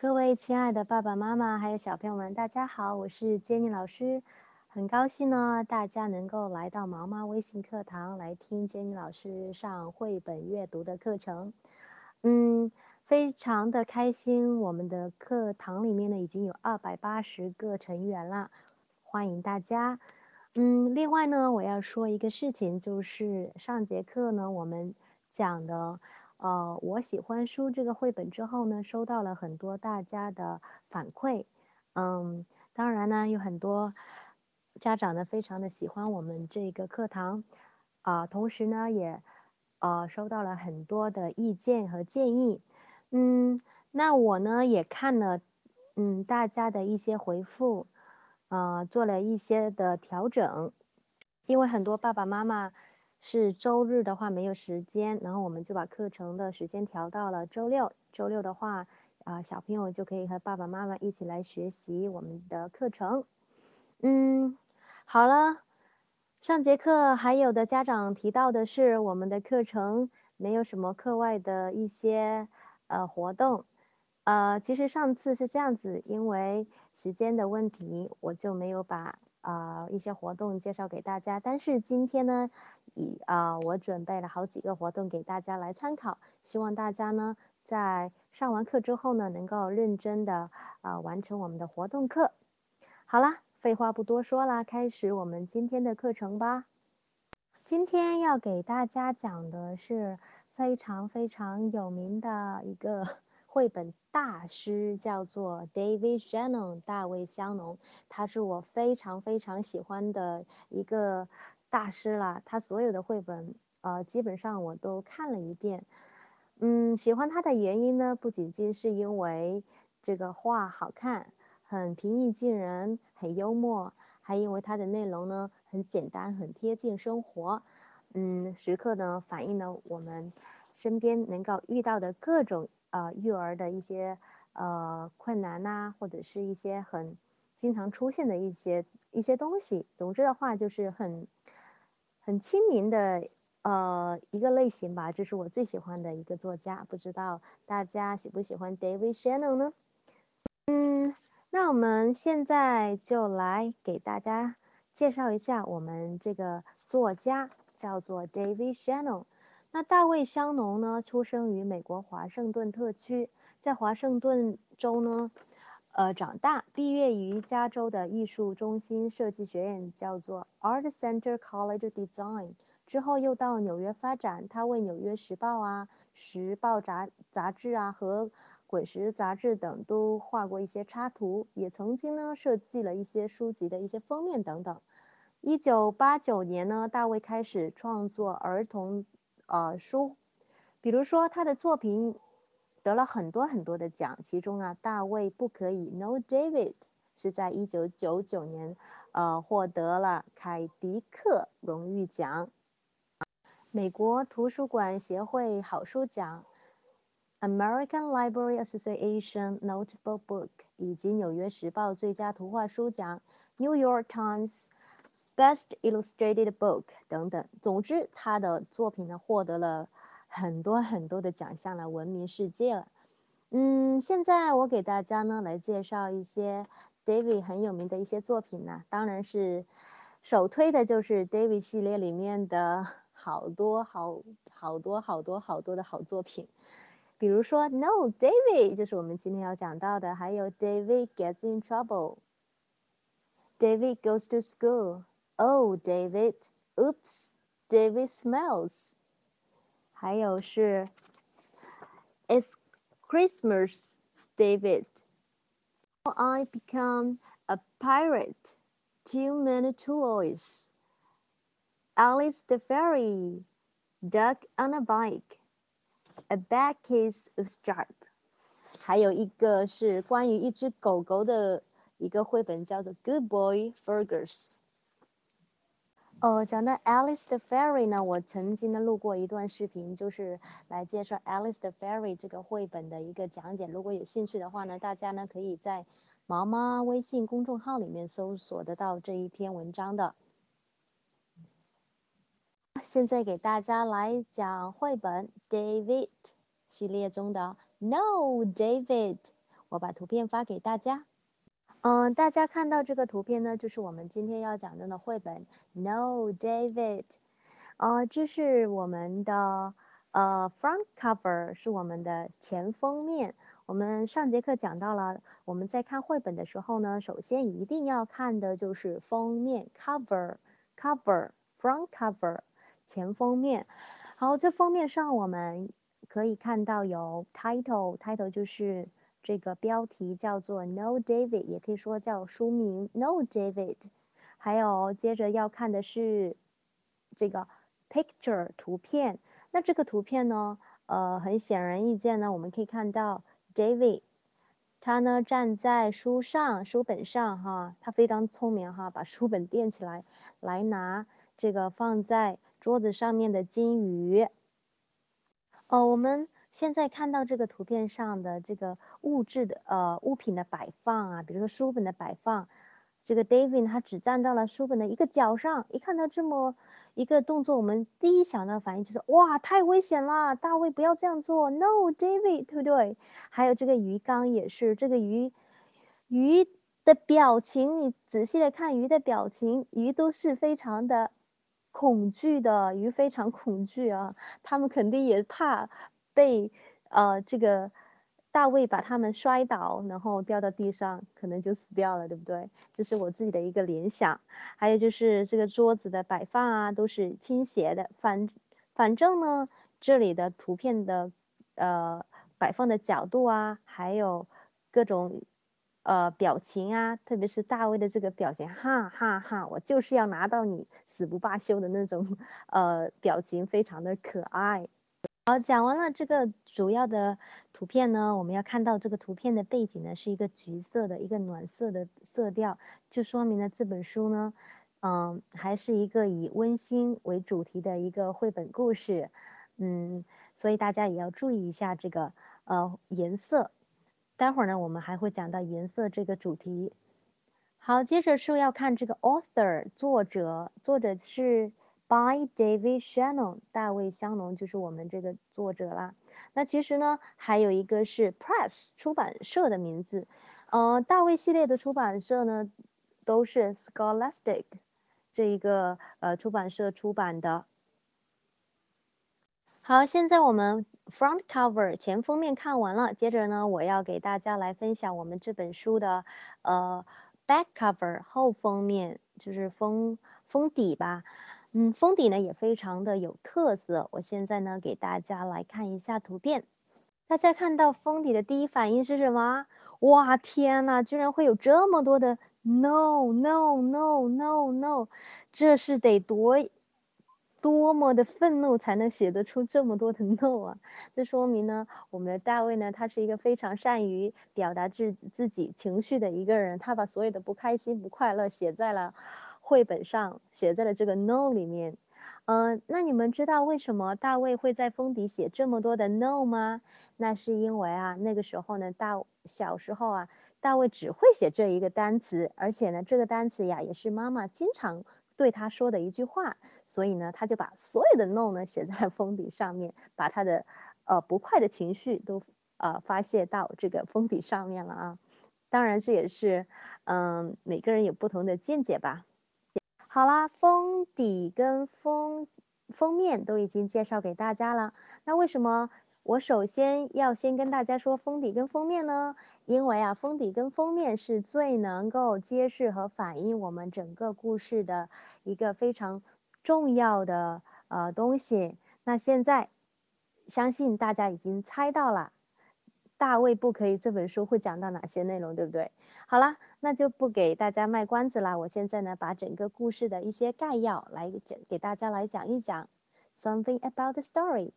各位亲爱的爸爸妈妈还有小朋友们，大家好，我是 Jenny 老师，很高兴呢，大家能够来到毛妈微信课堂来听 Jenny 老师上绘本阅读的课程，嗯，非常的开心，我们的课堂里面呢已经有二百八十个成员了，欢迎大家，嗯，另外呢，我要说一个事情，就是上节课呢我们讲的。呃，我喜欢书这个绘本之后呢，收到了很多大家的反馈，嗯，当然呢，有很多家长呢非常的喜欢我们这个课堂，啊，同时呢也呃收到了很多的意见和建议，嗯，那我呢也看了，嗯，大家的一些回复，啊，做了一些的调整，因为很多爸爸妈妈。是周日的话没有时间，然后我们就把课程的时间调到了周六。周六的话，啊，小朋友就可以和爸爸妈妈一起来学习我们的课程。嗯，好了，上节课还有的家长提到的是我们的课程没有什么课外的一些呃活动。呃，其实上次是这样子，因为时间的问题，我就没有把。啊，一些活动介绍给大家。但是今天呢，啊，我准备了好几个活动给大家来参考。希望大家呢，在上完课之后呢，能够认真的啊完成我们的活动课。好啦，废话不多说啦，开始我们今天的课程吧。今天要给大家讲的是非常非常有名的一个。绘本大师叫做 David Shannon，大卫香农，他是我非常非常喜欢的一个大师了。他所有的绘本，呃，基本上我都看了一遍。嗯，喜欢他的原因呢，不仅仅是因为这个画好看，很平易近人，很幽默，还因为他的内容呢很简单，很贴近生活。嗯，时刻呢反映了我们身边能够遇到的各种。呃，育儿的一些呃困难呐，或者是一些很经常出现的一些一些东西。总之的话，就是很很亲民的呃一个类型吧。这是我最喜欢的一个作家，不知道大家喜不喜欢 David Shannon 呢？嗯，那我们现在就来给大家介绍一下我们这个作家，叫做 David Shannon。那大卫香农呢，出生于美国华盛顿特区，在华盛顿州呢，呃长大，毕业于加州的艺术中心设计学院，叫做 Art Center College Design。之后又到纽约发展，他为《纽约时报》啊、《时报》杂杂志啊和《滚石》杂志等都画过一些插图，也曾经呢设计了一些书籍的一些封面等等。一九八九年呢，大卫开始创作儿童。呃，书，比如说他的作品得了很多很多的奖，其中啊，大卫不可以 No David 是在一九九九年，呃，获得了凯迪克荣誉奖，美国图书馆协会好书奖，American Library Association Notable Book 以及纽约时报最佳图画书奖，New York Times。Best Illustrated Book 等等，总之他的作品呢获得了很多很多的奖项了，闻名世界了。嗯，现在我给大家呢来介绍一些 David 很有名的一些作品呢，当然是首推的就是 David 系列里面的好多好好多好多好多的好作品，比如说 No David 就是我们今天要讲到的，还有 David Gets in Trouble，David Goes to School。Oh, David! Oops, David smells. 还有是 It's Christmas, David. I become a pirate. Too many toys. Alice the fairy. Duck on a bike. A bad case of stripe. 还有一个是关于一只狗狗的一个绘本，叫做《Good Boy Fergus》。 呃，讲到 Alice the Fairy 呢，我曾经呢录过一段视频，就是来介绍 Alice the Fairy 这个绘本的一个讲解。如果有兴趣的话呢，大家呢可以在毛妈微信公众号里面搜索得到这一篇文章的。现在给大家来讲绘本 David 系列中的 No David，我把图片发给大家。嗯，大家看到这个图片呢，就是我们今天要讲的绘本《No David》。呃，这是我们的呃 front cover，是我们的前封面。我们上节课讲到了，我们在看绘本的时候呢，首先一定要看的就是封面 cover，cover front cover 前封面。好，这封面上我们可以看到有 title，title 就是这个标题叫做 No David，也可以说叫书名 No David。还有接着要看的是这个 picture 图片。那这个图片呢，呃，很显而易见呢，我们可以看到。David，他呢站在书上，书本上哈，他非常聪明哈，把书本垫起来，来拿这个放在桌子上面的金鱼。哦，我们现在看到这个图片上的这个物质的呃物品的摆放啊，比如说书本的摆放，这个 David 他只站到了书本的一个角上，一看到这么。一个动作，我们第一想到的反应就是哇，太危险了，大卫不要这样做，No，David，对不对？还有这个鱼缸也是，这个鱼鱼的表情，你仔细的看鱼的表情，鱼都是非常的恐惧的，鱼非常恐惧啊，他们肯定也怕被呃这个。大卫把他们摔倒，然后掉到地上，可能就死掉了，对不对？这是我自己的一个联想。还有就是这个桌子的摆放啊，都是倾斜的。反反正呢，这里的图片的呃摆放的角度啊，还有各种呃表情啊，特别是大卫的这个表情，哈哈哈，我就是要拿到你，死不罢休的那种呃表情，非常的可爱。好，讲完了这个主要的图片呢，我们要看到这个图片的背景呢是一个橘色的一个暖色的色调，就说明了这本书呢，嗯，还是一个以温馨为主题的一个绘本故事，嗯，所以大家也要注意一下这个呃颜色。待会儿呢，我们还会讲到颜色这个主题。好，接着是要看这个 author 作者，作者是。By David Shannon，大卫香农就是我们这个作者啦。那其实呢，还有一个是 Press 出版社的名字。呃，大卫系列的出版社呢，都是 Scholastic 这一个呃出版社出版的。好，现在我们 Front Cover 前封面看完了，接着呢，我要给大家来分享我们这本书的呃 Back Cover 后封面，就是封封底吧。嗯，封底呢也非常的有特色。我现在呢给大家来看一下图片。大家看到封底的第一反应是什么？哇，天呐，居然会有这么多的 no no no no no，这是得多多么的愤怒才能写得出这么多的 no 啊？这说明呢，我们的大卫呢，他是一个非常善于表达自自己情绪的一个人。他把所有的不开心、不快乐写在了。绘本上写在了这个 no 里面，嗯，那你们知道为什么大卫会在封底写这么多的 no 吗？那是因为啊，那个时候呢，大小时候啊，大卫只会写这一个单词，而且呢，这个单词呀，也是妈妈经常对他说的一句话，所以呢，他就把所有的 no 呢写在封底上面，把他的呃不快的情绪都呃发泄到这个封底上面了啊。当然，这也是嗯每个人有不同的见解吧。好啦，封底跟封封面都已经介绍给大家了。那为什么我首先要先跟大家说封底跟封面呢？因为啊，封底跟封面是最能够揭示和反映我们整个故事的一个非常重要的呃东西。那现在相信大家已经猜到了。大卫不可以这本书会讲到哪些内容，对不对？好了，那就不给大家卖关子了。我现在呢，把整个故事的一些概要来讲，给大家来讲一讲。Something about the story。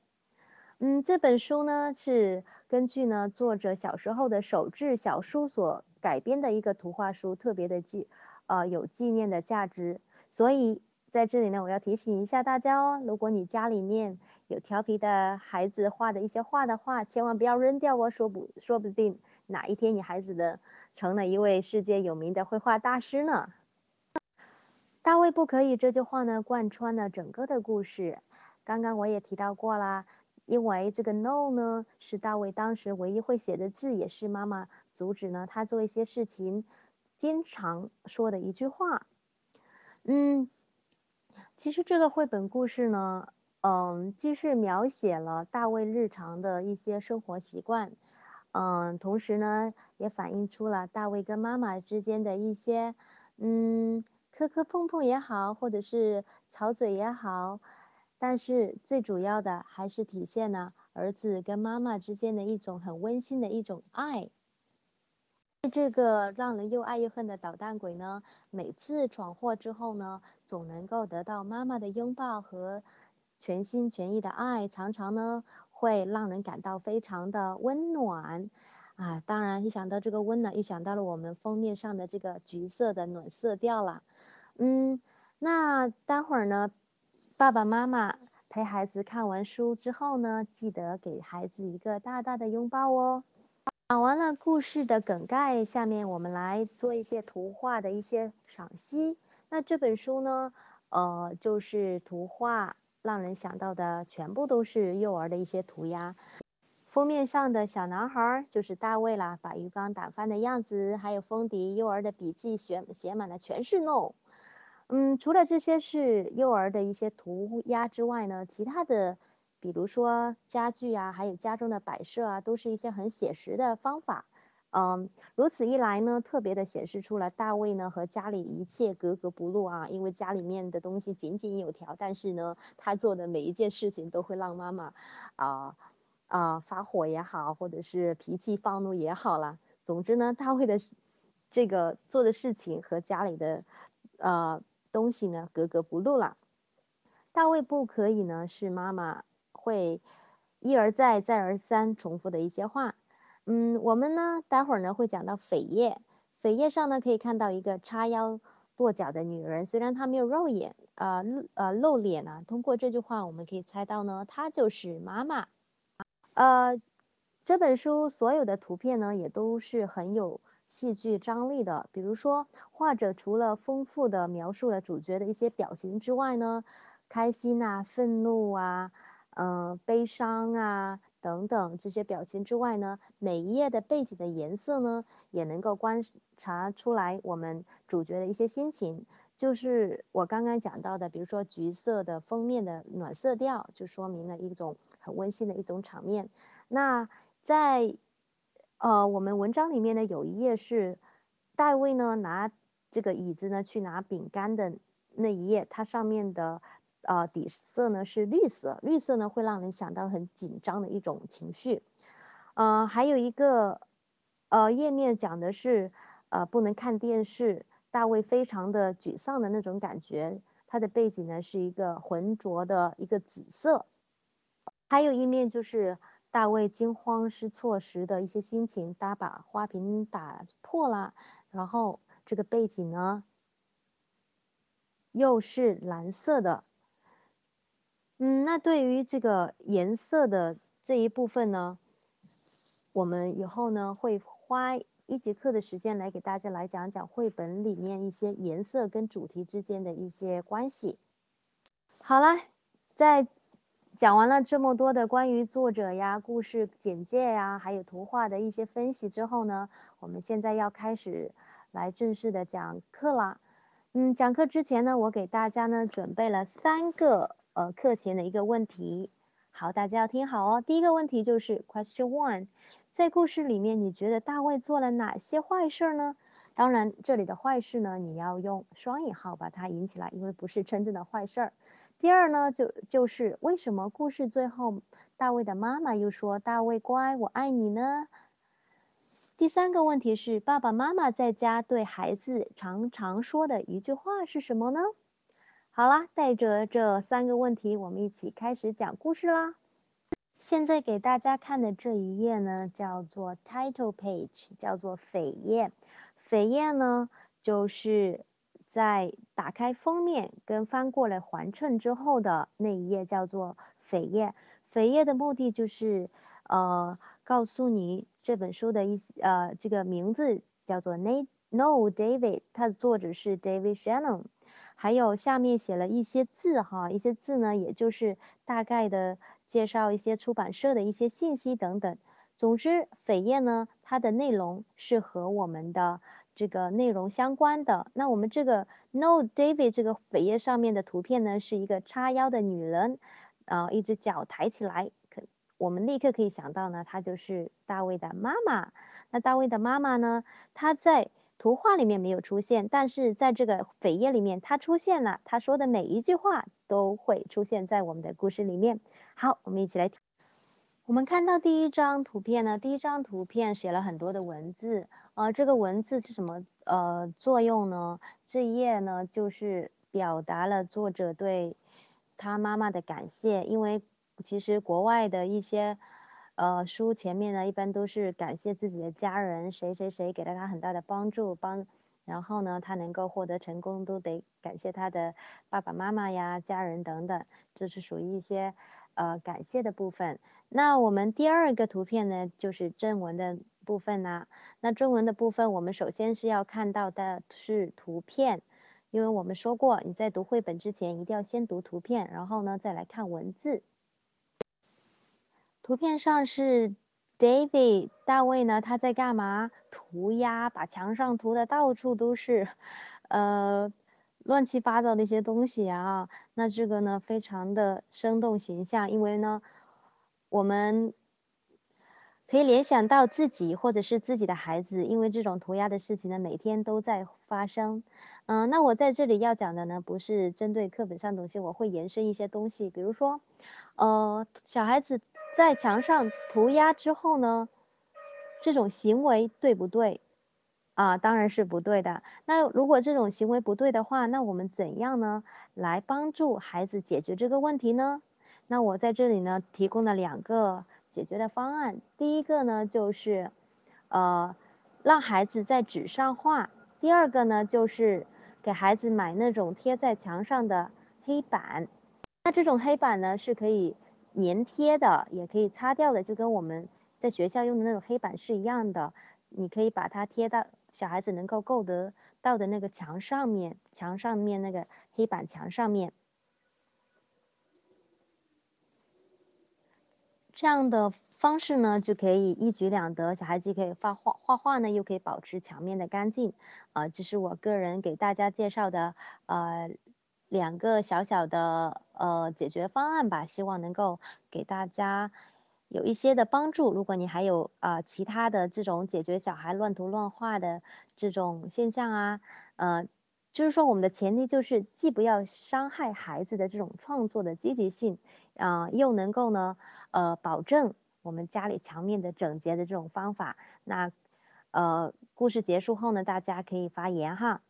嗯，这本书呢是根据呢作者小时候的手制小书所改编的一个图画书，特别的纪，呃，有纪念的价值。所以在这里呢，我要提醒一下大家哦，如果你家里面。有调皮的孩子画的一些画的话，千万不要扔掉哦，说不说不定哪一天你孩子的成了一位世界有名的绘画大师呢。大卫不可以这句话呢，贯穿了整个的故事。刚刚我也提到过啦，因为这个 no 呢是大卫当时唯一会写的字，也是妈妈阻止呢他做一些事情经常说的一句话。嗯，其实这个绘本故事呢，嗯，既是描写了大卫日常的一些生活习惯，嗯，同时呢也反映出了大卫跟妈妈之间的一些，嗯，磕磕碰碰也好，或者是吵嘴也好。但是最主要的还是体现了儿子跟妈妈之间的一种很温馨的一种爱。这个让人又爱又恨的捣蛋鬼呢，每次闯祸之后呢，总能够得到妈妈的拥抱和全心全意的爱，常常呢会让人感到非常的温暖。啊，当然一想到这个温暖，又想到了我们封面上的这个橘色的暖色调了。嗯，那待会儿呢？爸爸妈妈陪孩子看完书之后呢，记得给孩子一个大大的拥抱哦。讲完了故事的梗概，下面我们来做一些图画的一些赏析。那这本书呢，呃，就是图画让人想到的全部都是幼儿的一些涂鸦。封面上的小男孩就是大卫啦，把鱼缸打翻的样子，还有封底幼儿的笔记写写满了全是 no。嗯，除了这些是幼儿的一些涂鸦之外呢，其他的，比如说家具啊，还有家中的摆设啊，都是一些很写实的方法。嗯，如此一来呢，特别的显示出了大卫呢和家里一切格格不入啊，因为家里面的东西井井有条，但是呢，他做的每一件事情都会让妈妈啊啊发火也好，或者是脾气暴怒也好啦。总之呢，大卫的这个做的事情和家里的呃。东西呢格格不入了，大卫不可以呢是妈妈会一而再再而三重复的一些话。嗯，我们呢待会儿呢会讲到扉页，扉页上呢可以看到一个叉腰跺脚的女人，虽然她没有肉眼呃呃露脸啊，通过这句话我们可以猜到呢她就是妈妈。呃，这本书所有的图片呢也都是很有。戏剧张力的，比如说画者除了丰富的描述了主角的一些表情之外呢，开心啊、愤怒啊、嗯、悲伤啊等等这些表情之外呢，每一页的背景的颜色呢，也能够观察出来我们主角的一些心情。就是我刚刚讲到的，比如说橘色的封面的暖色调，就说明了一种很温馨的一种场面。那在呃，我们文章里面呢有一页是大卫呢拿这个椅子呢去拿饼干的那一页，它上面的呃底色呢是绿色，绿色呢会让人想到很紧张的一种情绪。呃，还有一个呃页面讲的是呃不能看电视，大卫非常的沮丧的那种感觉，它的背景呢是一个浑浊的一个紫色。还有一面就是。大卫惊慌失措时的一些心情，他把花瓶打破了，然后这个背景呢，又是蓝色的。嗯，那对于这个颜色的这一部分呢，我们以后呢会花一节课的时间来给大家来讲讲绘本里面一些颜色跟主题之间的一些关系。好了，在。讲完了这么多的关于作者呀、故事简介呀，还有图画的一些分析之后呢，我们现在要开始来正式的讲课啦。嗯，讲课之前呢，我给大家呢准备了三个呃课前的一个问题，好，大家要听好哦。第一个问题就是 Question One，在故事里面，你觉得大卫做了哪些坏事呢？当然，这里的坏事呢，你要用双引号把它引起来，因为不是真正的坏事儿。第二呢，就就是为什么故事最后大卫的妈妈又说“大卫乖，我爱你”呢？第三个问题是爸爸妈妈在家对孩子常常说的一句话是什么呢？好啦，带着这三个问题，我们一起开始讲故事啦。现在给大家看的这一页呢，叫做 Title Page，叫做扉页。扉页呢，就是。在打开封面跟翻过来环衬之后的那一页叫做扉页。扉页的目的就是，呃，告诉你这本书的一些呃这个名字叫做 No No David，它的作者是 David Shannon。还有下面写了一些字哈，一些字呢，也就是大概的介绍一些出版社的一些信息等等。总之，扉页呢，它的内容是和我们的这个内容相关的。那我们这个 No David 这个扉页上面的图片呢，是一个叉腰的女人，啊，一只脚抬起来，可我们立刻可以想到呢，她就是大卫的妈妈。那大卫的妈妈呢，她在图画里面没有出现，但是在这个扉页里面，它出现了。他说的每一句话都会出现在我们的故事里面。好，我们一起来。我们看到第一张图片呢，第一张图片写了很多的文字，呃，这个文字是什么呃作用呢？这一页呢，就是表达了作者对他妈妈的感谢，因为其实国外的一些呃书前面呢，一般都是感谢自己的家人，谁谁谁给了他很大的帮助，帮，然后呢，他能够获得成功，都得感谢他的爸爸妈妈呀、家人等等，这是属于一些。呃，感谢的部分。那我们第二个图片呢，就是正文的部分啦。那正文的部分，我们首先是要看到的是图片，因为我们说过，你在读绘本之前，一定要先读图片，然后呢再来看文字。图片上是 David 大卫呢，他在干嘛？涂鸦，把墙上涂的到处都是，呃。乱七八糟的一些东西啊，那这个呢非常的生动形象，因为呢，我们可以联想到自己或者是自己的孩子，因为这种涂鸦的事情呢每天都在发生。嗯，那我在这里要讲的呢不是针对课本上的东西，我会延伸一些东西，比如说，呃，小孩子在墙上涂鸦之后呢，这种行为对不对？啊，当然是不对的。那如果这种行为不对的话，那我们怎样呢来帮助孩子解决这个问题呢？那我在这里呢提供了两个解决的方案。第一个呢就是，呃，让孩子在纸上画；第二个呢就是给孩子买那种贴在墙上的黑板。那这种黑板呢是可以粘贴的，也可以擦掉的，就跟我们在学校用的那种黑板是一样的。你可以把它贴到。小孩子能够够得到的那个墙上面，墙上面那个黑板墙上面，这样的方式呢，就可以一举两得。小孩子可以画画画画呢，又可以保持墙面的干净。啊，这是我个人给大家介绍的呃两个小小的呃解决方案吧，希望能够给大家。有一些的帮助。如果你还有啊其他的这种解决小孩乱涂乱画的这种现象啊，呃，就是说我们的前提就是既不要伤害孩子的这种创作的积极性，啊，又能够呢，呃，保证我们家里墙面的整洁的这种方法。那，呃，故事结束后呢，大家可以发言哈。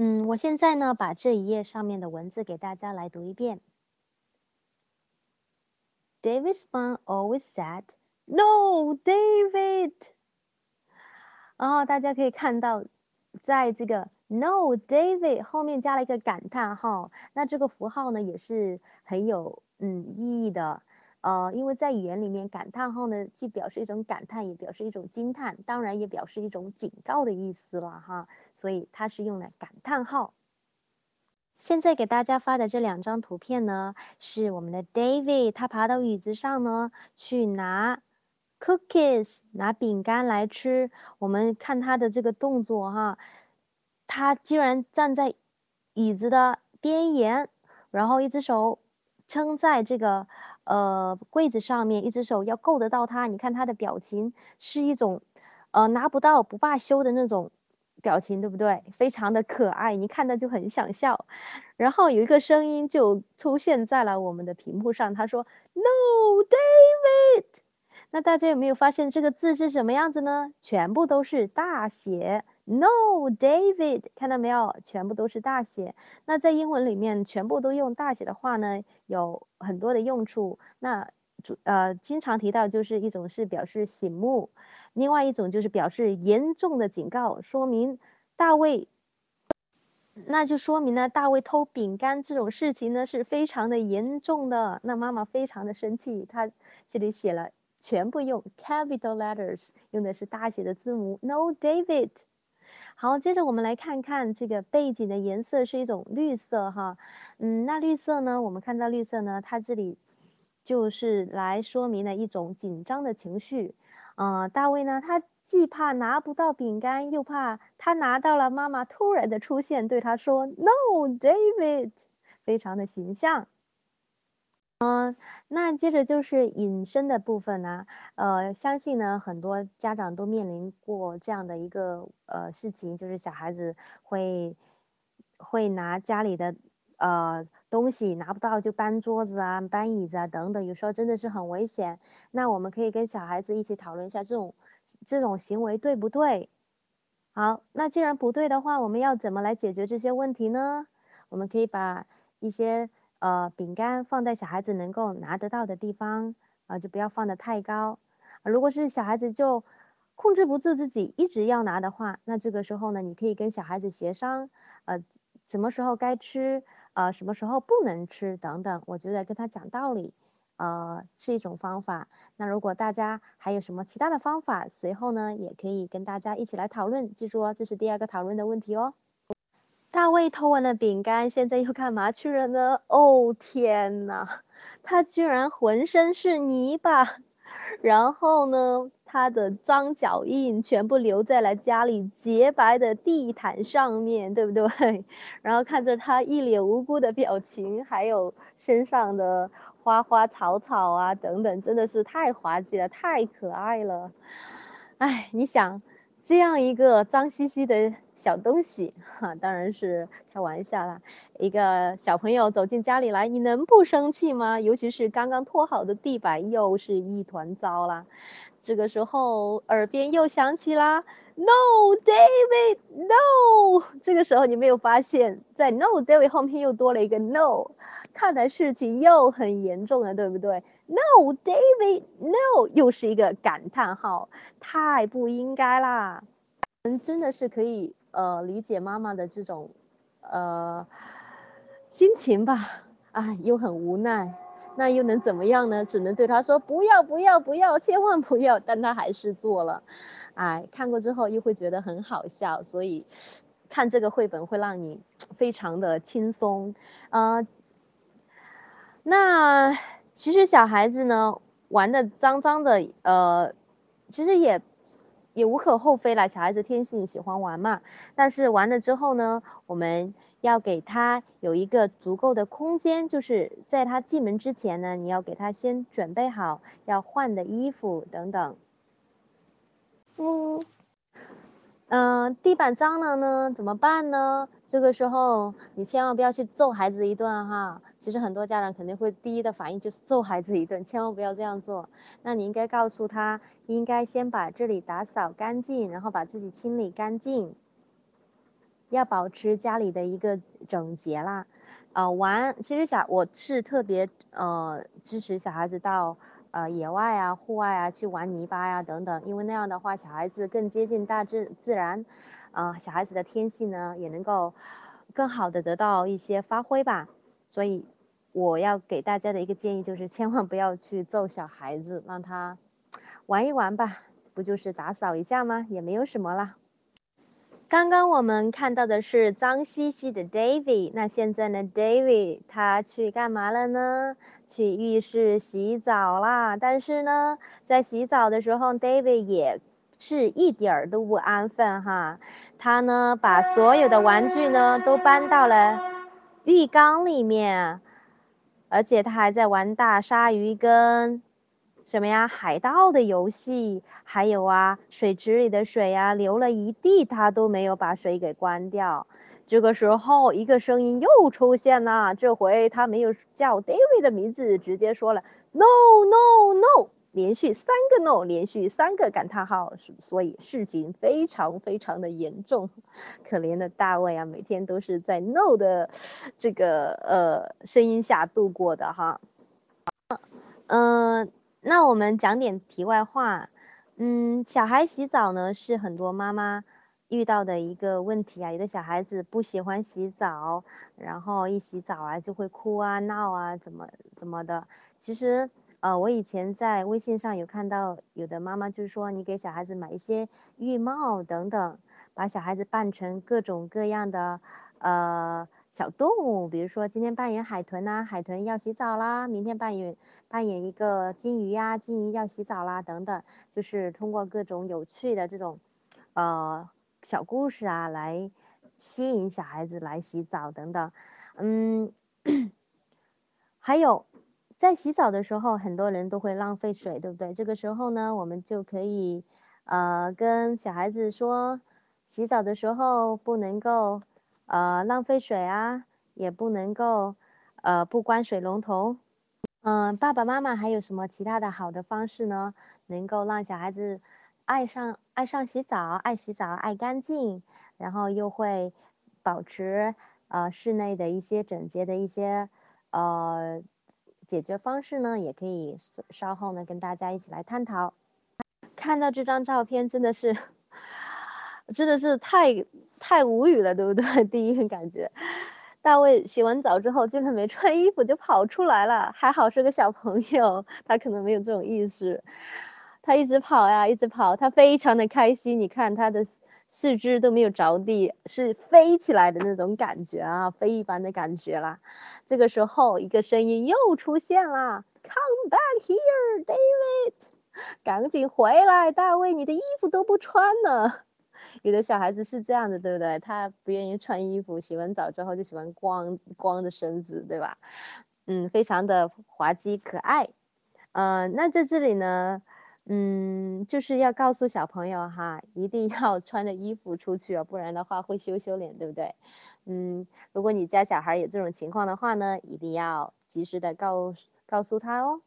嗯，我现在呢把这一页上面的文字给大家来读一遍。David's mom always said, "No, David." 然后大家可以看到，在这个 "No, David" 后面加了一个感叹号。那这个符号呢，也是很有嗯意义的。呃，因为在语言里面，感叹号呢，既表示一种感叹，也表示一种惊叹，当然也表示一种警告的意思了哈。所以它是用了感叹号。现在给大家发的这两张图片呢，是我们的 David，他爬到椅子上呢，去拿 cookies，拿饼干来吃。我们看他的这个动作哈，他居然站在椅子的边沿，然后一只手撑在这个呃柜子上面，一只手要够得到他。你看他的表情是一种呃拿不到不罢休的那种。表情对不对？非常的可爱，你看到就很想笑。然后有一个声音就出现在了我们的屏幕上，他说：“No, David。”那大家有没有发现这个字是什么样子呢？全部都是大写。No, David，看到没有？全部都是大写。那在英文里面，全部都用大写的话呢，有很多的用处。那主呃，经常提到就是一种是表示醒目。另外一种就是表示严重的警告，说明大卫，那就说明呢，大卫偷饼干这种事情呢是非常的严重的。那妈妈非常的生气，她这里写了全部用 capital letters，用的是大写的字母。No David。好，接着我们来看看这个背景的颜色是一种绿色哈，嗯，那绿色呢，我们看到绿色呢，它这里。就是来说明了一种紧张的情绪。呃，大卫呢，他既怕拿不到饼干，又怕他拿到了，妈妈突然的出现，对他说：“No, David。”非常的形象。嗯，那接着就是隐身的部分呢。呃，相信呢，很多家长都面临过这样的一个呃事情，就是小孩子会会拿家里的呃东西拿不到就搬桌子啊、搬椅子啊等等，有时候真的是很危险。那我们可以跟小孩子一起讨论一下这种这种行为对不对？好，那既然不对的话，我们要怎么来解决这些问题呢？我们可以把一些。呃，饼干放在小孩子能够拿得到的地方啊，就不要放得太高。如果是小孩子就控制不住自己一直要拿的话，那这个时候呢，你可以跟小孩子协商，呃，什么时候该吃，呃，什么时候不能吃等等。我觉得跟他讲道理，呃，是一种方法。那如果大家还有什么其他的方法，随后呢也可以跟大家一起来讨论。记住哦，这是第二个讨论的问题哦。大卫偷完了饼干，现在又干嘛去了呢？哦天哪，他居然浑身是泥巴，然后呢，他的脏脚印全部留在了家里洁白的地毯上面，对不对？然后看着他一脸无辜的表情，还有身上的花花草草啊等等，真的是太滑稽了，太可爱了。哎，你想？这样一个脏兮兮的小东西，哈，当然是开玩笑啦。一个小朋友走进家里来，你能不生气吗？尤其是刚刚拖好的地板又是一团糟啦。这个时候，耳边又响起啦 “No, David, no”。这个时候，你没有发现，在 “No, David” 后面又多了一个 “No”，看来事情又很严重了，对不对？No, David, no，又是一个感叹号，太不应该啦！嗯，真的是可以呃理解妈妈的这种呃心情吧？哎，又很无奈，那又能怎么样呢？只能对他说不要不要不要，千万不要！但他还是做了。哎，看过之后又会觉得很好笑，所以看这个绘本会让你非常的轻松。呃，那。其实小孩子呢玩的脏脏的，呃，其实也也无可厚非啦。小孩子天性喜欢玩嘛。但是玩了之后呢，我们要给他有一个足够的空间，就是在他进门之前呢，你要给他先准备好要换的衣服等等。嗯。嗯，地板脏了呢，怎么办呢？这个时候你千万不要去揍孩子一顿哈。其实很多家长肯定会第一的反应就是揍孩子一顿，千万不要这样做。那你应该告诉他，应该先把这里打扫干净，然后把自己清理干净，要保持家里的一个整洁啦。呃，玩，其实小我是特别呃支持小孩子到。呃，野外啊，户外啊，去玩泥巴呀，等等，因为那样的话，小孩子更接近大自自然，啊，小孩子的天性呢，也能够更好的得到一些发挥吧。所以，我要给大家的一个建议就是，千万不要去揍小孩子，让他玩一玩吧，不就是打扫一下吗？也没有什么啦。刚刚我们看到的是脏兮兮的 David，那现在呢，David 他去干嘛了呢？去浴室洗澡啦。但是呢，在洗澡的时候，David 也是一点儿都不安分哈。他呢，把所有的玩具呢都搬到了浴缸里面，而且他还在玩大鲨鱼跟。什么呀？海盗的游戏，还有啊，水池里的水呀，流了一地，他都没有把水给关掉。这个时候，一个声音又出现了，这回他没有叫 David 的名字，直接说了 “No No No”，连续三个 “No”，连续三个感叹号，所以事情非常非常的严重。可怜的大卫啊，每天都是在 “No” 的这个呃声音下度过的哈。嗯。那我们讲点题外话，嗯，小孩洗澡呢是很多妈妈遇到的一个问题啊。有的小孩子不喜欢洗澡，然后一洗澡啊就会哭啊闹啊怎么怎么的。其实，呃，我以前在微信上有看到有的妈妈就是说，你给小孩子买一些浴帽等等，把小孩子扮成各种各样的呃小动物，比如说今天扮演海豚呐，海豚要洗澡啦；明天扮演扮演一个金鱼呀，金鱼要洗澡啦，等等，就是通过各种有趣的这种，呃，小故事啊，来吸引小孩子来洗澡等等。嗯，还有在洗澡的时候，很多人都会浪费水，对不对？这个时候呢，我们就可以，呃，跟小孩子说，洗澡的时候不能够。呃，浪费水啊，也不能够，呃，不关水龙头。嗯，爸爸妈妈还有什么其他的好的方式呢？能够让小孩子爱上爱上洗澡，爱洗澡，爱干净，然后又会保持呃室内的一些整洁的一些呃解决方式呢？也可以稍后呢跟大家一起来探讨。看到这张照片，真的是。真的是太太无语了，对不对？第一感觉，大卫洗完澡之后，竟然没穿衣服就跑出来了，还好是个小朋友，他可能没有这种意识，他一直跑呀，一直跑，他非常的开心。你看他的四肢都没有着地，是飞起来的那种感觉啊，飞一般的感觉啦。这个时候，一个声音又出现了：“Come back here, David！赶紧回来，大卫，你的衣服都不穿呢。”有的小孩子是这样的，对不对？他不愿意穿衣服，洗完澡之后就喜欢光光着身子，对吧？嗯，非常的滑稽可爱。呃，那在这里呢，嗯，就是要告诉小朋友哈，一定要穿着衣服出去，不然的话会羞羞脸，对不对？嗯，如果你家小孩有这种情况的话呢，一定要及时的告告诉他哦。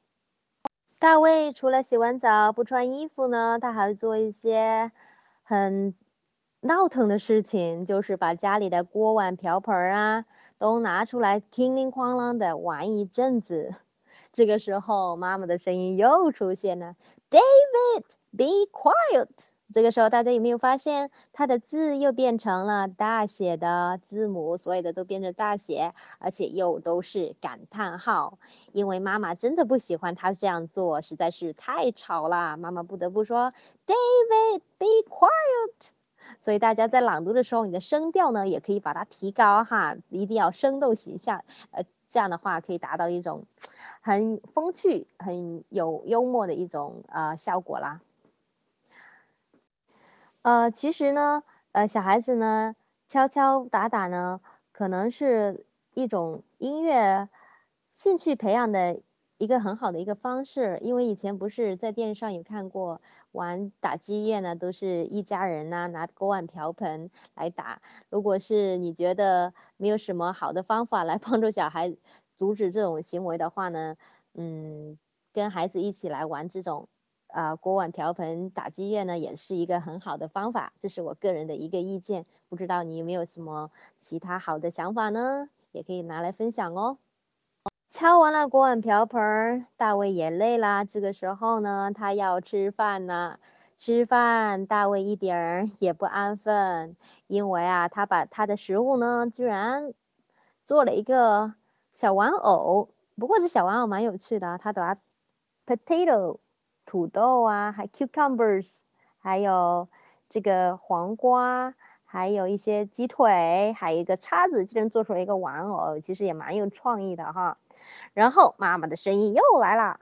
大卫除了洗完澡不穿衣服呢，他还会做一些很。闹腾的事情就是把家里的锅碗瓢盆啊都拿出来，叮铃哐啷的玩一阵子。这个时候，妈妈的声音又出现了：“David，be quiet。”这个时候，大家有没有发现他的字又变成了大写的字母？所有的都变成大写，而且又都是感叹号。因为妈妈真的不喜欢他这样做，实在是太吵了。妈妈不得不说：“David，be quiet。”所以大家在朗读的时候，你的声调呢也可以把它提高哈，一定要生动形象，呃，这样的话可以达到一种很风趣、很有幽默的一种呃效果啦。呃，其实呢，呃，小孩子呢敲敲打打呢，可能是一种音乐兴趣培养的。一个很好的一个方式，因为以前不是在电视上有看过玩打击乐呢，都是一家人呐，拿锅碗瓢盆来打。如果是你觉得没有什么好的方法来 帮助小孩阻止这种行为的话呢，嗯，跟孩子一起来玩这种啊锅碗瓢盆打击乐呢，也是一个很好的方法。这是我个人的一个意见，不知道你有没有什么其他好的想法呢？也可以拿来分享哦。敲完了锅碗瓢盆，大卫也累了。这个时候呢，他要吃饭呢。吃饭，大卫一点儿也不安分，因为啊，他把他的食物呢，居然做了一个小玩偶。不过这小玩偶蛮有趣的啊，他把 potato 土豆啊，还 cucumbers，还有这个黄瓜，还有一些鸡腿，还有一个叉子，竟然做出了一个玩偶，其实也蛮有创意的哈。然后妈妈的声音又来了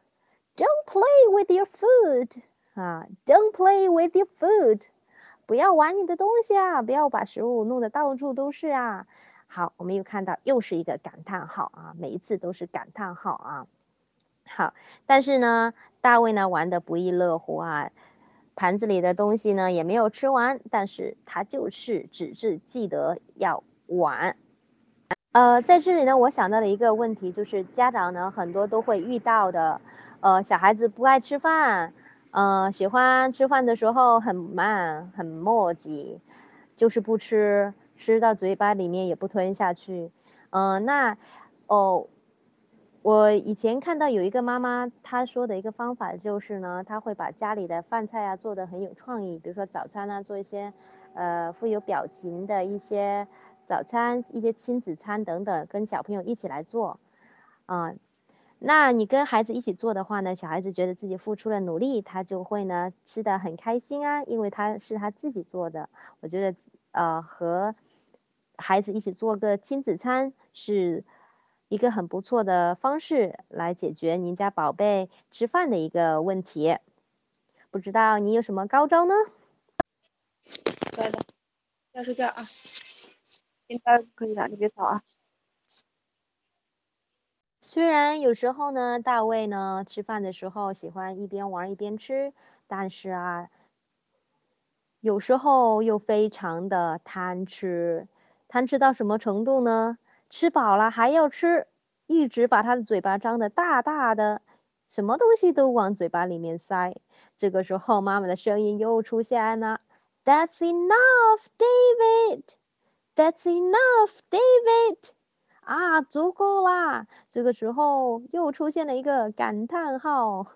，Don't play with your food 啊，Don't play with your food，不要玩你的东西啊，不要把食物弄得到处都是啊。好，我们又看到又是一个感叹号啊，每一次都是感叹号啊。好，但是呢，大卫呢玩的不亦乐乎啊，盘子里的东西呢也没有吃完，但是他就是只是记得要玩。呃，在这里呢，我想到的一个问题就是家长呢很多都会遇到的，呃，小孩子不爱吃饭，呃，喜欢吃饭的时候很慢很磨叽，就是不吃，吃到嘴巴里面也不吞下去，嗯，那哦，我以前看到有一个妈妈她说的一个方法就是呢，她会把家里的饭菜啊做的很有创意，比如说早餐啊做一些，呃，富有表情的一些。早餐一些亲子餐等等，跟小朋友一起来做，啊，那你跟孩子一起做的话呢，小孩子觉得自己付出了努力，他就会呢吃的很开心啊，因为他是他自己做的。我觉得，呃，和孩子一起做个亲子餐，是一个很不错的方式来解决您家宝贝吃饭的一个问题。不知道你有什么高招呢？乖的，要睡觉啊！应该可以了，你别吵啊。虽然有时候呢，大卫呢吃饭的时候喜欢一边玩一边吃，但是啊，有时候又非常的贪吃。贪吃到什么程度呢？吃饱了还要吃，一直把他的嘴巴张得大大的，什么东西都往嘴巴里面塞。这个时候，妈妈的声音又出现了：“That's enough, David. That's enough, David.” 啊，足够啦！这个时候又出现了一个感叹号：“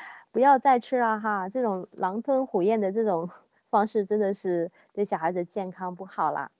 不要再吃了哈！”这种狼吞虎咽的这种方式，真的是对小孩子健康不好啦。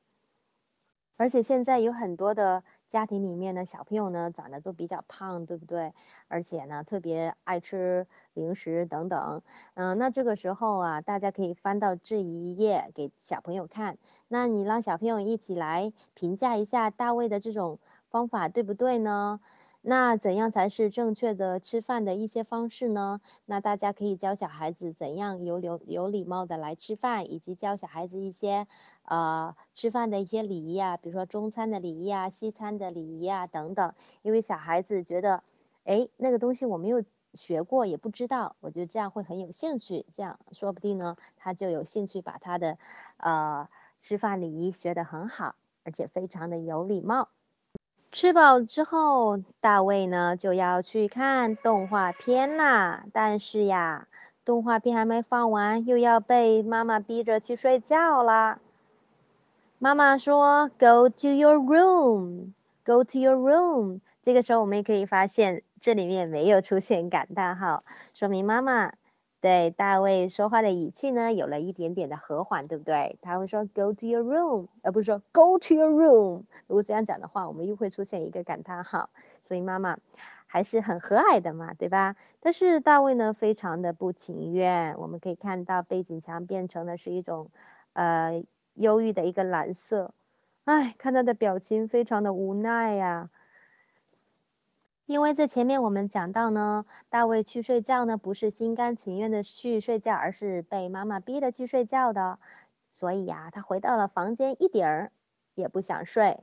而且现在有很多的家庭里面呢，小朋友呢长得都比较胖，对不对？而且呢特别爱吃零食等等。嗯，那这个时候啊，大家可以翻到这一页给小朋友看。那你让小朋友一起来评价一下大卫的这种方法对不对呢？那怎样才是正确的吃饭的一些方式呢？那大家可以教小孩子怎样有有有礼貌的来吃饭，以及教小孩子一些，呃，吃饭的一些礼仪啊，比如说中餐的礼仪啊、西餐的礼仪啊等等。因为小孩子觉得，哎，那个东西我没有学过，也不知道，我觉得这样会很有兴趣，这样说不定呢，他就有兴趣把他的，呃，吃饭礼仪学得很好，而且非常的有礼貌。吃饱之后，大卫呢就要去看动画片啦。但是呀，动画片还没放完，又要被妈妈逼着去睡觉啦。妈妈说：“Go to your room, go to your room。”这个时候，我们也可以发现，这里面没有出现感叹号，说明妈妈。对大卫说话的语气呢，有了一点点的和缓，对不对？他会说 “Go to your room”，而不是说 “Go to your room”。如果这样讲的话，我们又会出现一个感叹号。所以妈妈还是很和蔼的嘛，对吧？但是大卫呢，非常的不情愿。我们可以看到背景墙变成的是一种，呃，忧郁的一个蓝色。哎，看他的表情非常的无奈呀。因为在前面我们讲到呢，大卫去睡觉呢，不是心甘情愿的去睡觉，而是被妈妈逼着去睡觉的。所以呀，他回到了房间，一点儿也不想睡，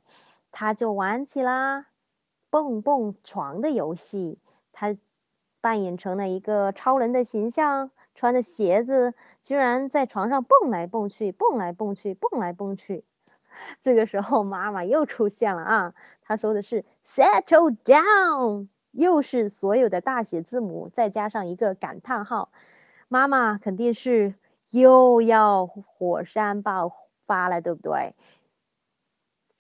他就玩起了蹦蹦床的游戏。他扮演成了一个超人的形象，穿着鞋子，居然在床上蹦来蹦去，蹦来蹦去，蹦来蹦去。这个时候，妈妈又出现了啊！她说的是 “settle down”，又是所有的大写字母，再加上一个感叹号。妈妈肯定是又要火山爆发了，对不对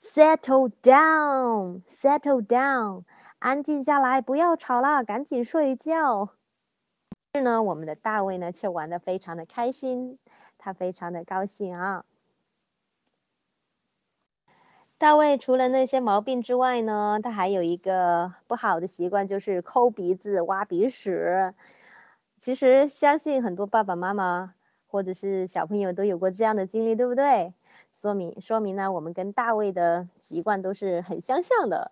？“settle down”，“settle down”，安静下来，不要吵了，赶紧睡觉。是呢，我们的大卫呢，却玩的非常的开心，他非常的高兴啊。大卫除了那些毛病之外呢，他还有一个不好的习惯，就是抠鼻子、挖鼻屎。其实相信很多爸爸妈妈或者是小朋友都有过这样的经历，对不对？说明说明呢，我们跟大卫的习惯都是很相像的。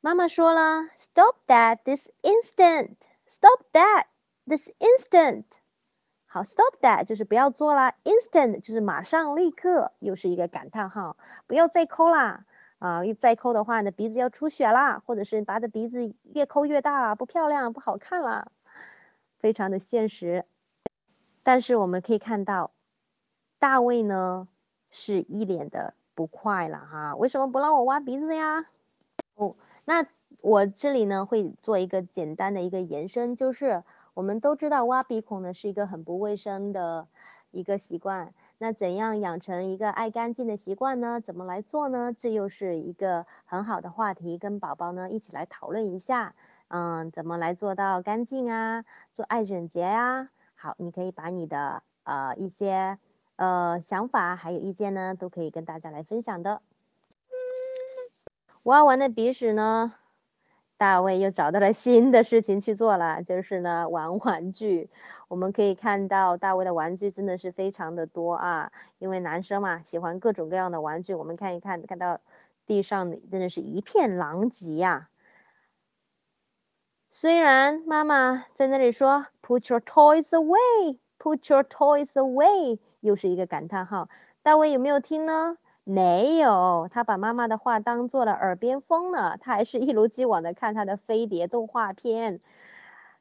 妈妈说了，Stop that this instant! Stop that this instant! 好，stop that 就是不要做啦，instant 就是马上立刻，又是一个感叹号，不要再抠啦，啊，再抠的话，你的鼻子要出血啦，或者是把的鼻子越抠越大了，不漂亮，不好看了，非常的现实。但是我们可以看到，大卫呢是一脸的不快了哈，为什么不让我挖鼻子呀？哦，那我这里呢会做一个简单的一个延伸，就是。我们都知道挖鼻孔呢是一个很不卫生的一个习惯，那怎样养成一个爱干净的习惯呢？怎么来做呢？这又是一个很好的话题，跟宝宝呢一起来讨论一下。嗯，怎么来做到干净啊？做爱整洁啊？好，你可以把你的呃一些呃想法还有意见呢，都可以跟大家来分享的。挖完的鼻屎呢？大卫又找到了新的事情去做了，就是呢玩玩具。我们可以看到大卫的玩具真的是非常的多啊，因为男生嘛喜欢各种各样的玩具。我们看一看，看到地上真的是一片狼藉呀。虽然妈妈在那里说 “Put your toys away, put your toys away”，又是一个感叹号。大卫有没有听呢？没有，他把妈妈的话当做了耳边风呢。他还是一如既往的看他的飞碟动画片，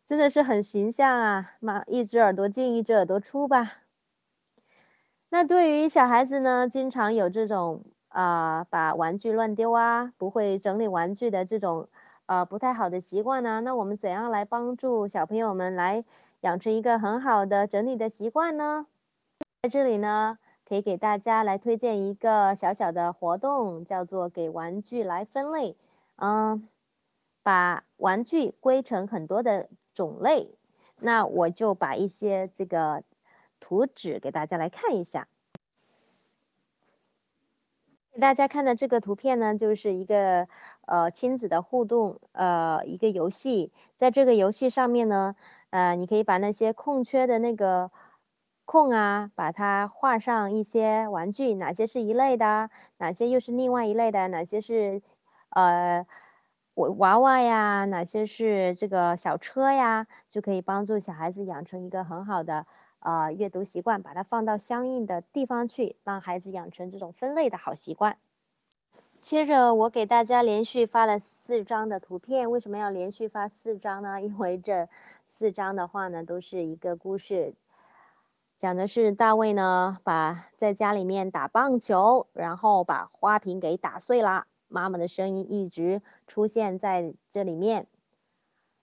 真的是很形象啊！妈，一只耳朵进，一只耳朵出吧。那对于小孩子呢，经常有这种啊，把玩具乱丢啊，不会整理玩具的这种呃不太好的习惯呢。那我们怎样来帮助小朋友们来养成一个很好的整理的习惯呢？在这里呢。可以给大家来推荐一个小小的活动，叫做给玩具来分类。嗯，把玩具归成很多的种类。那我就把一些这个图纸给大家来看一下。给大家看的这个图片呢，就是一个呃亲子的互动呃一个游戏。在这个游戏上面呢，呃，你可以把那些空缺的那个。空啊，把它画上一些玩具，哪些是一类的，哪些又是另外一类的，哪些是呃娃娃娃呀，哪些是这个小车呀，就可以帮助小孩子养成一个很好的呃阅读习惯，把它放到相应的地方去，让孩子养成这种分类的好习惯。接着我给大家连续发了四张的图片，为什么要连续发四张呢？因为这四张的话呢，都是一个故事。讲的是大卫呢，把在家里面打棒球，然后把花瓶给打碎了。妈妈的声音一直出现在这里面。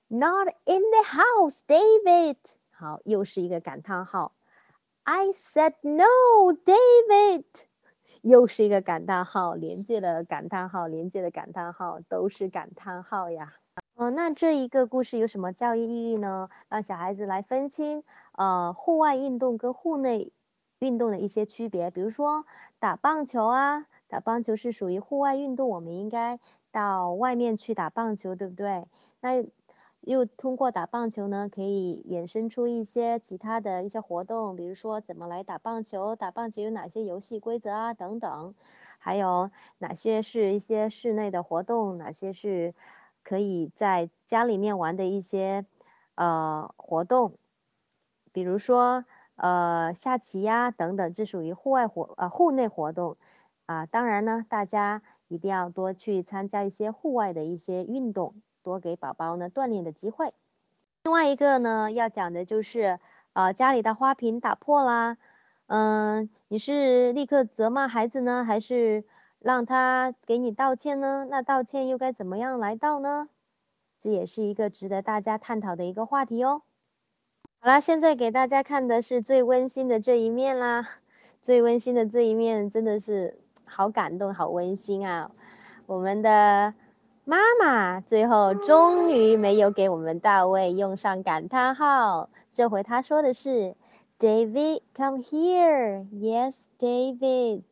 Not in the house, David。好，又是一个感叹号。I said no, David。又是一个感叹号，连接的感叹号，连接的感叹号，都是感叹号呀。哦，那这一个故事有什么教育意义呢？让小孩子来分清，呃，户外运动跟户内运动的一些区别。比如说打棒球啊，打棒球是属于户外运动，我们应该到外面去打棒球，对不对？那又通过打棒球呢，可以衍生出一些其他的一些活动，比如说怎么来打棒球，打棒球有哪些游戏规则啊，等等，还有哪些是一些室内的活动，哪些是。可以在家里面玩的一些呃活动，比如说呃下棋呀等等，这属于户外活呃户内活动啊。当然呢，大家一定要多去参加一些户外的一些运动，多给宝宝呢锻炼的机会。另外一个呢，要讲的就是呃家里的花瓶打破啦，嗯，你是立刻责骂孩子呢，还是？让他给你道歉呢？那道歉又该怎么样来道呢？这也是一个值得大家探讨的一个话题哦。好啦，现在给大家看的是最温馨的这一面啦。最温馨的这一面真的是好感动，好温馨啊！我们的妈妈最后终于没有给我们大卫用上感叹号，这回他说的是：“David, come here. Yes, David.”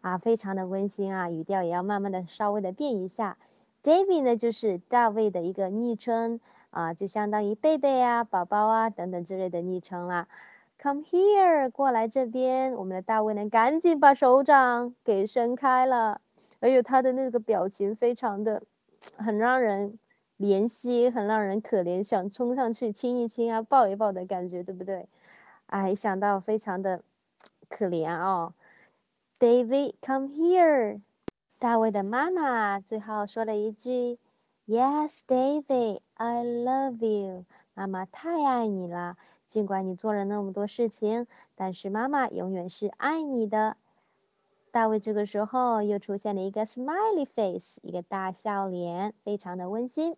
啊，非常的温馨啊，语调也要慢慢的稍微的变一下。David 呢，就是大卫的一个昵称啊，就相当于贝贝啊、宝宝啊等等之类的昵称啦。Come here，过来这边。我们的大卫呢，赶紧把手掌给伸开了，哎呦，他的那个表情非常的很让人怜惜，很让人可怜，想冲上去亲一亲啊、抱一抱的感觉，对不对？哎，想到非常的可怜哦。David, come here。大卫的妈妈最后说了一句：“Yes, David, I love you。”妈妈太爱你了，尽管你做了那么多事情，但是妈妈永远是爱你的。大卫这个时候又出现了一个 smiley face，一个大笑脸，非常的温馨。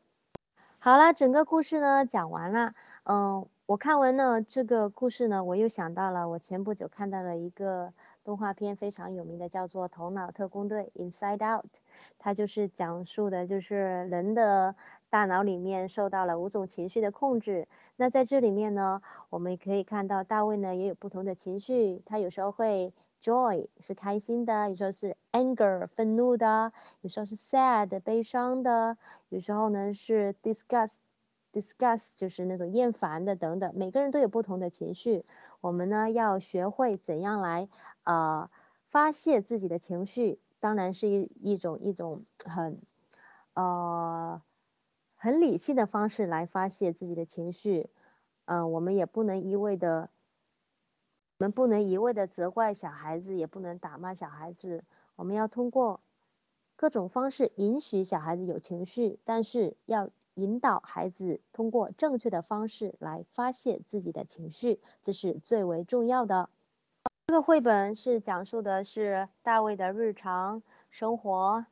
好了，整个故事呢讲完了。嗯，我看完了这个故事呢，我又想到了我前不久看到了一个。动画片非常有名的叫做《头脑特工队》（Inside Out），它就是讲述的，就是人的大脑里面受到了五种情绪的控制。那在这里面呢，我们可以看到大卫呢也有不同的情绪，他有时候会 joy 是开心的，有时候是 anger 愤怒的，有时候是 sad 悲伤的，有时候呢是 disgust disgust 就是那种厌烦的等等。每个人都有不同的情绪，我们呢要学会怎样来呃发泄自己的情绪，当然是一一种一种很呃很理性的方式来发泄自己的情绪。嗯，我们也不能一味的。我们不能一味的责怪小孩子，也不能打骂小孩子。我们要通过各种方式允许小孩子有情绪，但是要引导孩子通过正确的方式来发泄自己的情绪，这是最为重要的。这个绘本是讲述的是大卫的日常生活。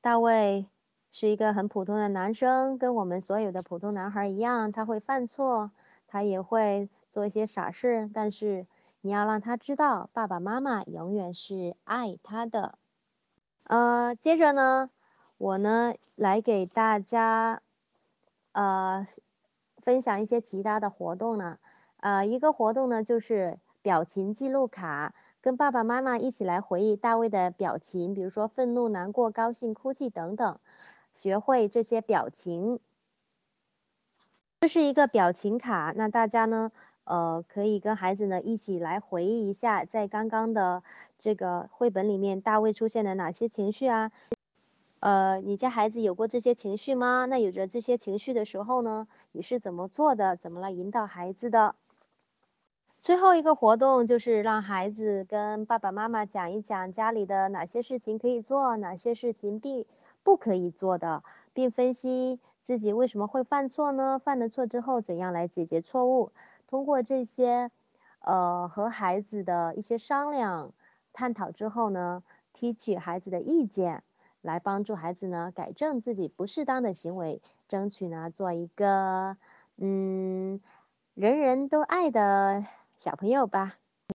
大卫是一个很普通的男生，跟我们所有的普通男孩一样，他会犯错，他也会。做一些傻事，但是你要让他知道，爸爸妈妈永远是爱他的。呃，接着呢，我呢来给大家呃分享一些其他的活动呢。呃，一个活动呢就是表情记录卡，跟爸爸妈妈一起来回忆大卫的表情，比如说愤怒、难过、高兴、哭泣等等，学会这些表情。这是一个表情卡，那大家呢？呃，可以跟孩子呢一起来回忆一下，在刚刚的这个绘本里面，大卫出现了哪些情绪啊？呃，你家孩子有过这些情绪吗？那有着这些情绪的时候呢，你是怎么做的？怎么来引导孩子的？最后一个活动就是让孩子跟爸爸妈妈讲一讲家里的哪些事情可以做，哪些事情并不可以做的，并分析自己为什么会犯错呢？犯了错之后怎样来解决错误？通过这些，呃，和孩子的一些商量、探讨之后呢，提取孩子的意见，来帮助孩子呢改正自己不适当的行为，争取呢做一个嗯人人都爱的小朋友吧。